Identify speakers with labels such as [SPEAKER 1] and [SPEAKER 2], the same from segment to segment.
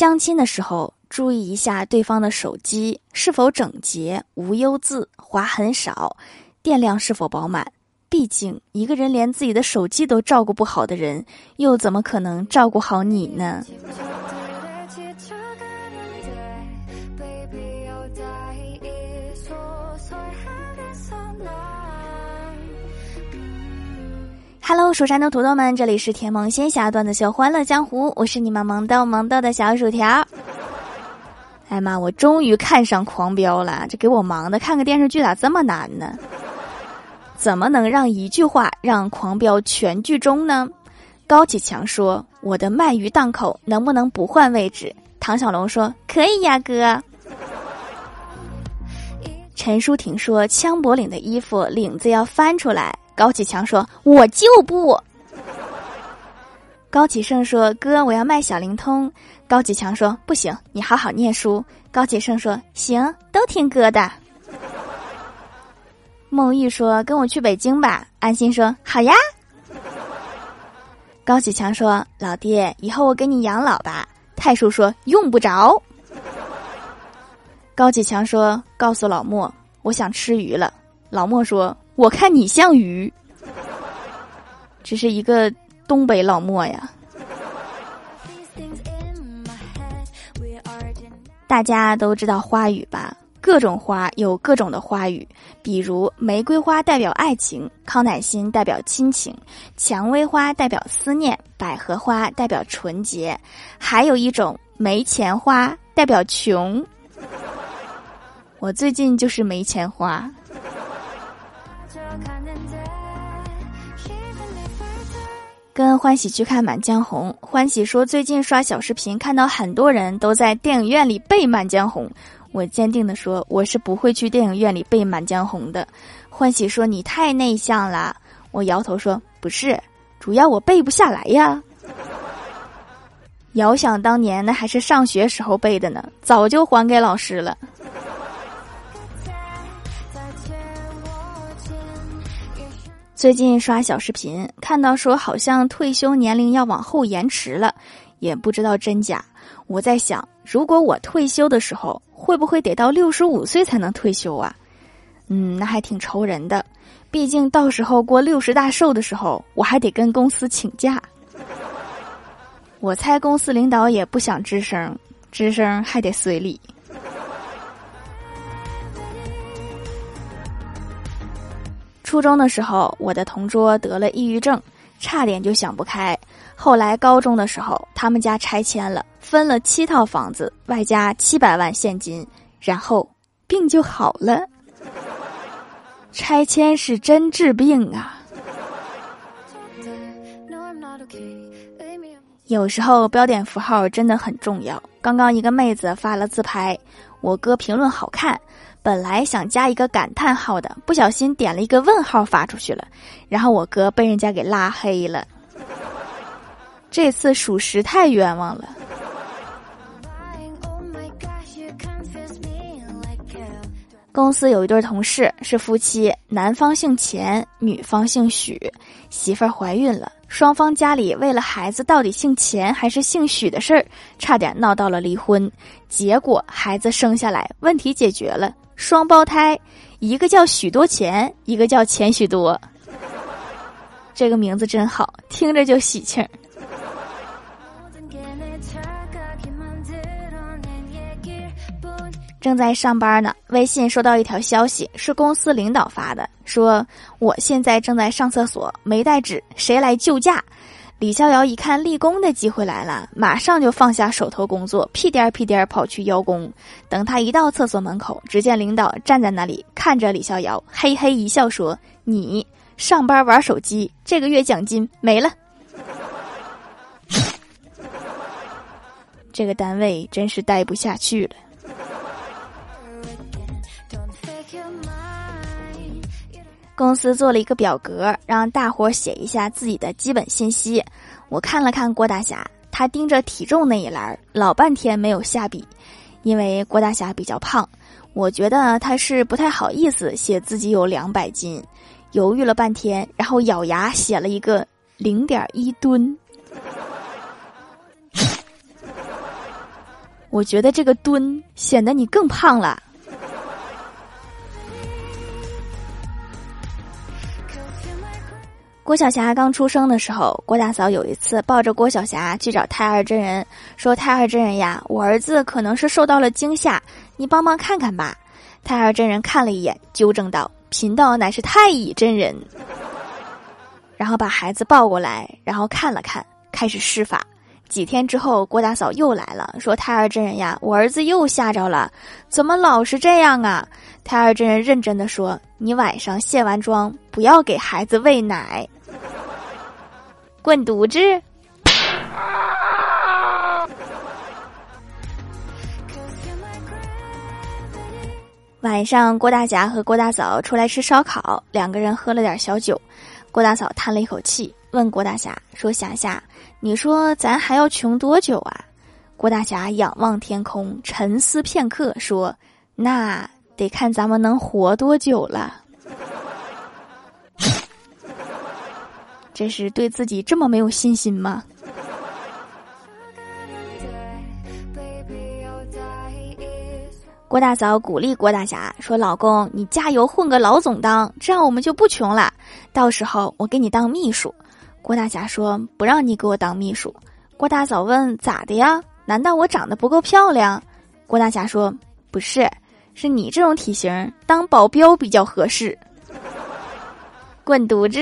[SPEAKER 1] 相亲的时候，注意一下对方的手机是否整洁、无忧渍、划痕少、电量是否饱满。毕竟，一个人连自己的手机都照顾不好的人，又怎么可能照顾好你呢？Hello，蜀山的土豆们，这里是甜萌仙侠段子秀《欢乐江湖》，我是你们萌豆萌豆的小薯条。哎妈，我终于看上《狂飙》了，这给我忙的，看个电视剧咋这么难呢？怎么能让一句话让《狂飙》全剧终呢？高启强说：“我的鳗鱼档口能不能不换位置？”唐小龙说：“可以呀，哥。”陈淑婷说：“枪柏领的衣服领子要翻出来。”高启强说：“我就不。”高启盛说：“哥，我要卖小灵通。”高启强说：“不行，你好好念书。”高启盛说：“行，都听哥的。”孟玉说：“跟我去北京吧。”安心说：“好呀。”高启强说：“老爹，以后我给你养老吧。”太叔说：“用不着。”高启强说：“告诉老莫，我想吃鱼了。”老莫说。我看你像鱼，这是一个东北老莫呀。大家都知道花语吧？各种花有各种的花语，比如玫瑰花代表爱情，康乃馨代表亲情，蔷薇花代表思念，百合花代表纯洁，还有一种没钱花代表穷。我最近就是没钱花。跟欢喜去看《满江红》，欢喜说最近刷小视频看到很多人都在电影院里背《满江红》，我坚定的说我是不会去电影院里背《满江红》的。欢喜说你太内向了，我摇头说不是，主要我背不下来呀。遥想当年那还是上学时候背的呢，早就还给老师了。最近刷小视频，看到说好像退休年龄要往后延迟了，也不知道真假。我在想，如果我退休的时候，会不会得到六十五岁才能退休啊？嗯，那还挺愁人的。毕竟到时候过六十大寿的时候，我还得跟公司请假。我猜公司领导也不想吱声，吱声还得随礼。初中的时候，我的同桌得了抑郁症，差点就想不开。后来高中的时候，他们家拆迁了，分了七套房子，外加七百万现金，然后病就好了。拆迁是真治病啊！有时候标点符号真的很重要。刚刚一个妹子发了自拍，我哥评论好看。本来想加一个感叹号的，不小心点了一个问号发出去了，然后我哥被人家给拉黑了。这次属实太冤枉了。公司有一对同事是夫妻，男方姓钱，女方姓许，媳妇儿怀孕了，双方家里为了孩子到底姓钱还是姓许的事儿，差点闹到了离婚。结果孩子生下来，问题解决了。双胞胎，一个叫许多钱，一个叫钱许多。这个名字真好，听着就喜庆。正在上班呢，微信收到一条消息，是公司领导发的，说我现在正在上厕所，没带纸，谁来救驾？李逍遥一看立功的机会来了，马上就放下手头工作，屁颠儿屁颠儿跑去邀功。等他一到厕所门口，只见领导站在那里看着李逍遥，嘿嘿一笑说：“你上班玩手机，这个月奖金没了。这个单位真是待不下去了。”公司做了一个表格，让大伙写一下自己的基本信息。我看了看郭大侠，他盯着体重那一栏，老半天没有下笔，因为郭大侠比较胖。我觉得他是不太好意思写自己有两百斤，犹豫了半天，然后咬牙写了一个零点一吨。我觉得这个蹲显得你更胖了。郭晓霞刚出生的时候，郭大嫂有一次抱着郭晓霞去找太二真人，说：“太二真人呀，我儿子可能是受到了惊吓，你帮忙看看吧。”太二真人看了一眼，纠正道：“贫道乃是太乙真人。”然后把孩子抱过来，然后看了看，开始施法。几天之后，郭大嫂又来了，说：“太二真人呀，我儿子又吓着了，怎么老是这样啊？”太二真人认真的说：“你晚上卸完妆，不要给孩子喂奶。”滚犊子！晚上，郭大侠和郭大嫂出来吃烧烤，两个人喝了点小酒。郭大嫂叹了一口气，问郭大侠说：“霞霞，你说咱还要穷多久啊？”郭大侠仰望天空，沉思片刻，说：“那得看咱们能活多久了。”这是对自己这么没有信心吗？郭大嫂鼓励郭大侠说：“老公，你加油，混个老总当，这样我们就不穷了。到时候我给你当秘书。”郭大侠说：“不让你给我当秘书。”郭大嫂问：“咋的呀？难道我长得不够漂亮？”郭大侠说：“不是，是你这种体型当保镖比较合适。”滚犊子！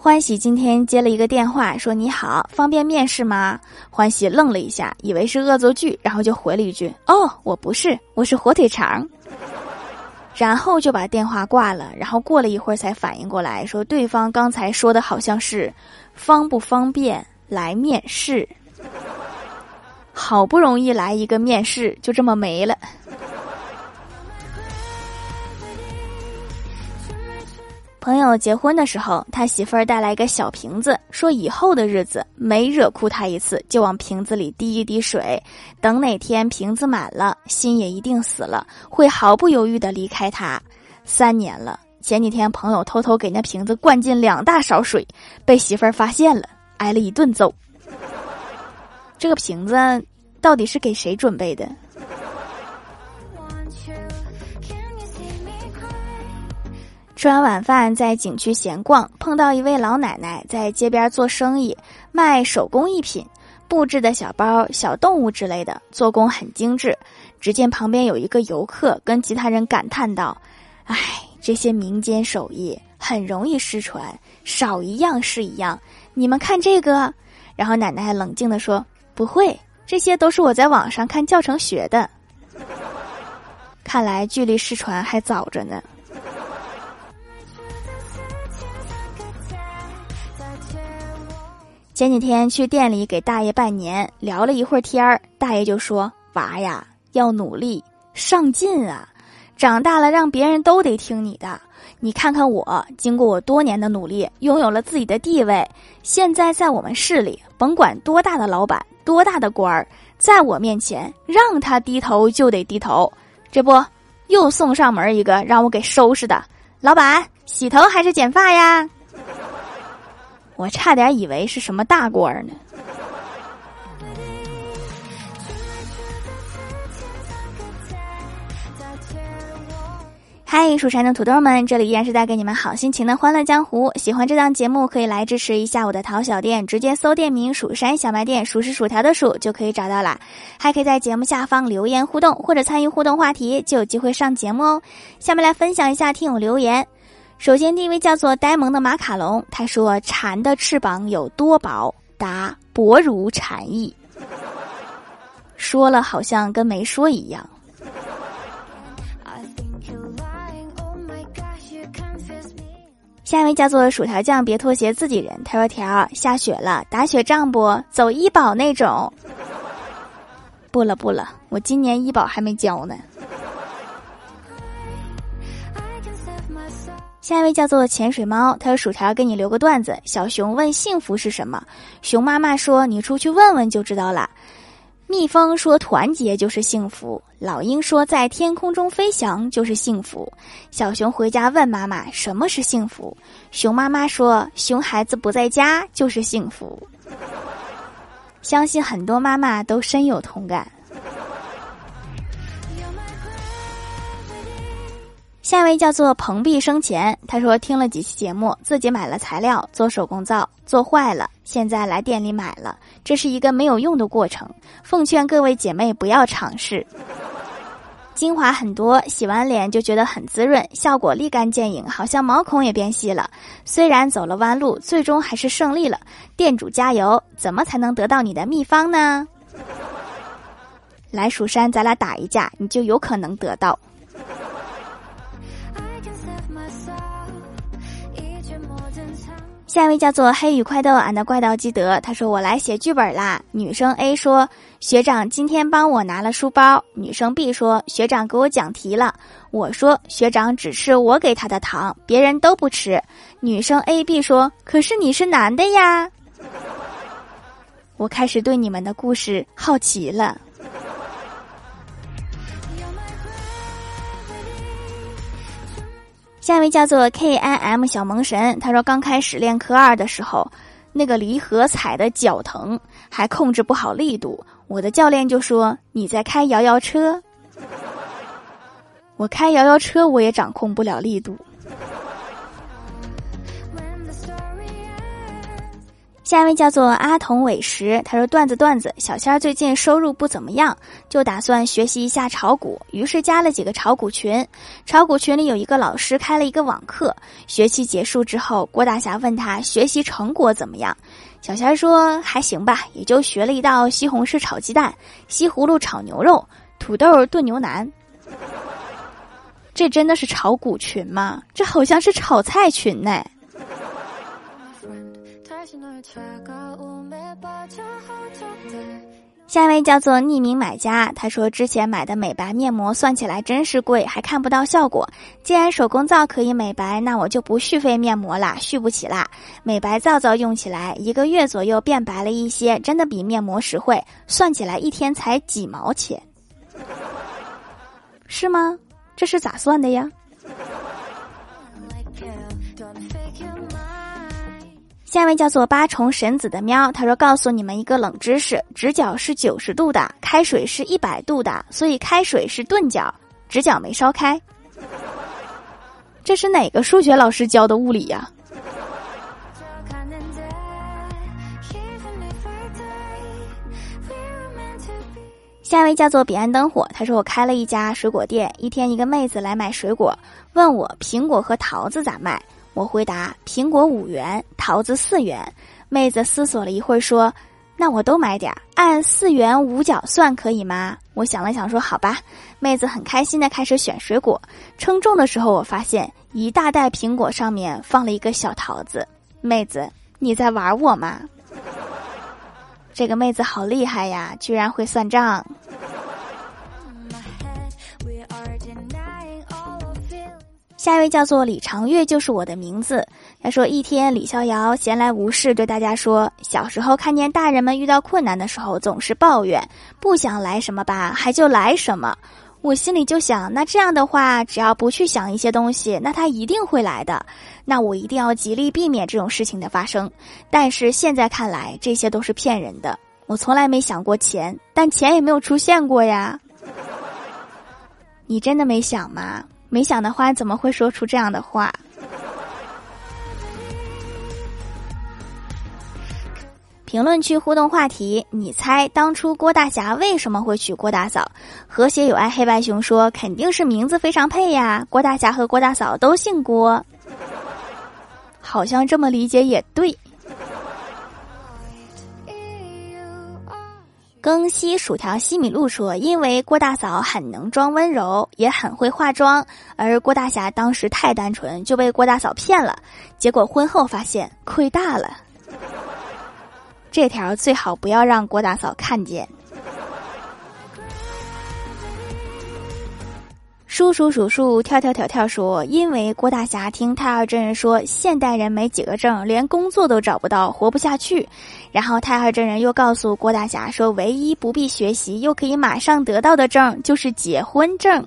[SPEAKER 1] 欢喜今天接了一个电话，说：“你好，方便面试吗？”欢喜愣了一下，以为是恶作剧，然后就回了一句：“哦，我不是，我是火腿肠。”然后就把电话挂了。然后过了一会儿才反应过来，说对方刚才说的好像是“方不方便来面试”。好不容易来一个面试，就这么没了。朋友结婚的时候，他媳妇儿带来一个小瓶子，说以后的日子每惹哭他一次，就往瓶子里滴一滴水，等哪天瓶子满了，心也一定死了，会毫不犹豫的离开他。三年了，前几天朋友偷偷给那瓶子灌进两大勺水，被媳妇儿发现了，挨了一顿揍。这个瓶子到底是给谁准备的？吃完晚饭，在景区闲逛，碰到一位老奶奶在街边做生意，卖手工艺品，布置的小包、小动物之类的，做工很精致。只见旁边有一个游客跟其他人感叹道：“唉，这些民间手艺很容易失传，少一样是一样。你们看这个。”然后奶奶冷静地说：“不会，这些都是我在网上看教程学的。看来距离失传还早着呢。”前几天去店里给大爷拜年，聊了一会儿天儿，大爷就说：“娃呀，要努力上进啊，长大了让别人都得听你的。你看看我，经过我多年的努力，拥有了自己的地位，现在在我们市里，甭管多大的老板、多大的官儿，在我面前让他低头就得低头。这不，又送上门一个让我给收拾的。老板，洗头还是剪发呀？”我差点以为是什么大官呢。嗨，蜀山的土豆们，这里依然是带给你们好心情的欢乐江湖。喜欢这档节目，可以来支持一下我的淘小店，直接搜店名“蜀山小卖店”，数是薯条的数就可以找到啦。还可以在节目下方留言互动，或者参与互动话题，就有机会上节目哦。下面来分享一下听友留言。首先，第一位叫做呆萌的马卡龙，他说：“蝉的翅膀有多薄？答：薄如蝉翼。”说了好像跟没说一样。下一位叫做薯条酱，别拖鞋，自己人。他说：“条下雪了，打雪仗不？走医保那种。”不了不了，我今年医保还没交呢。下一位叫做潜水猫，他说：“薯条给你留个段子。小熊问幸福是什么，熊妈妈说：你出去问问就知道了。蜜蜂说：“团结就是幸福。”老鹰说：“在天空中飞翔就是幸福。”小熊回家问妈妈：“什么是幸福？”熊妈妈说：“熊孩子不在家就是幸福。”相信很多妈妈都深有同感。下一位叫做蓬荜生前，他说听了几期节目，自己买了材料做手工皂，做坏了，现在来店里买了，这是一个没有用的过程。奉劝各位姐妹不要尝试。精华很多，洗完脸就觉得很滋润，效果立竿见影，好像毛孔也变细了。虽然走了弯路，最终还是胜利了。店主加油！怎么才能得到你的秘方呢？来蜀山，咱俩打一架，你就有可能得到。下一位叫做黑羽快豆俺的怪盗基德，他说我来写剧本啦。女生 A 说学长今天帮我拿了书包。女生 B 说学长给我讲题了。我说学长只吃我给他的糖，别人都不吃。女生 A B 说可是你是男的呀。我开始对你们的故事好奇了。下一位叫做 K I M 小萌神，他说刚开始练科二的时候，那个离合踩的脚疼，还控制不好力度。我的教练就说：“你在开摇摇车。”我开摇摇车，我也掌控不了力度。下一位叫做阿童伟石，他说段子段子，小仙儿最近收入不怎么样，就打算学习一下炒股，于是加了几个炒股群。炒股群里有一个老师开了一个网课，学期结束之后，郭大侠问他学习成果怎么样，小仙儿说还行吧，也就学了一道西红柿炒鸡蛋、西葫芦炒牛肉、土豆炖牛腩。这真的是炒股群吗？这好像是炒菜群呢。下一位叫做匿名买家，他说之前买的美白面膜算起来真是贵，还看不到效果。既然手工皂可以美白，那我就不续费面膜啦，续不起啦。美白皂皂用起来一个月左右变白了一些，真的比面膜实惠。算起来一天才几毛钱，是吗？这是咋算的呀？下一位叫做八重神子的喵，他说：“告诉你们一个冷知识，直角是九十度的，开水是一百度的，所以开水是钝角，直角没烧开。这是哪个数学老师教的物理呀？”下一位叫做彼岸灯火，他说：“我开了一家水果店，一天一个妹子来买水果，问我苹果和桃子咋卖。”我回答：苹果五元，桃子四元。妹子思索了一会儿说：“那我都买点儿，按四元五角算可以吗？”我想了想说：“好吧。”妹子很开心的开始选水果，称重的时候，我发现一大袋苹果上面放了一个小桃子。妹子，你在玩我吗？这个妹子好厉害呀，居然会算账。下一位叫做李长月，就是我的名字。他说：“一天，李逍遥闲来无事，对大家说，小时候看见大人们遇到困难的时候，总是抱怨，不想来什么吧，还就来什么。我心里就想，那这样的话，只要不去想一些东西，那他一定会来的。那我一定要极力避免这种事情的发生。但是现在看来，这些都是骗人的。我从来没想过钱，但钱也没有出现过呀。你真的没想吗？”没想的花，怎么会说出这样的话？评论区互动话题：你猜当初郭大侠为什么会娶郭大嫂？和谐有爱黑白熊说：肯定是名字非常配呀！郭大侠和郭大嫂都姓郭，好像这么理解也对。更西薯条西米露说：“因为郭大嫂很能装温柔，也很会化妆，而郭大侠当时太单纯，就被郭大嫂骗了。结果婚后发现亏大了。这条最好不要让郭大嫂看见。”叔叔数数跳跳跳跳说：“因为郭大侠听太二真人说，现代人没几个证，连工作都找不到，活不下去。然后太二真人又告诉郭大侠说，唯一不必学习又可以马上得到的证就是结婚证。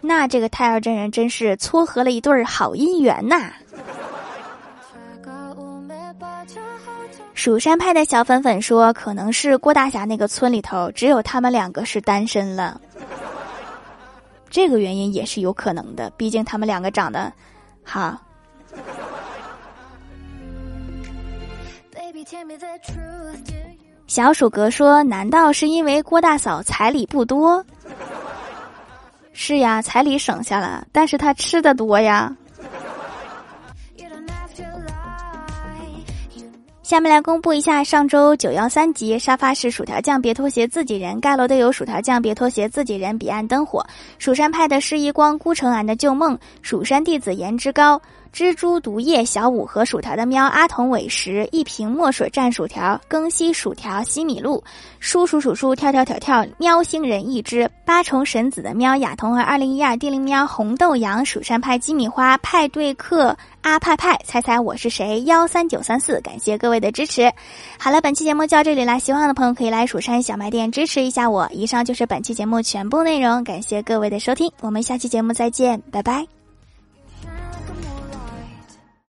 [SPEAKER 1] 那这个太二真人真是撮合了一对好姻缘呐！”蜀山派的小粉粉说：“可能是郭大侠那个村里头只有他们两个是单身了。”这个原因也是有可能的，毕竟他们两个长得，好。小鼠哥说：“难道是因为郭大嫂彩礼不多？”是呀，彩礼省下了，但是他吃的多呀。下面来公布一下上周九幺三集沙发是薯条酱别拖鞋自己人盖楼的有薯条酱别拖鞋自己人彼岸灯火蜀山派的施一光孤城俺的旧梦蜀山弟子颜值高。蜘蛛毒液小五和薯条的喵阿童尾食一瓶墨水蘸薯条更新薯条西米露叔叔数数跳跳跳跳喵星人一只八重神子的喵雅童和二零一二地灵喵红豆羊蜀山派鸡米花派对客阿派派猜猜我是谁幺三九三四感谢各位的支持。好了，本期节目就到这里啦，喜欢的朋友可以来蜀山小卖店支持一下我。以上就是本期节目全部内容，感谢各位的收听，我们下期节目再见，拜拜。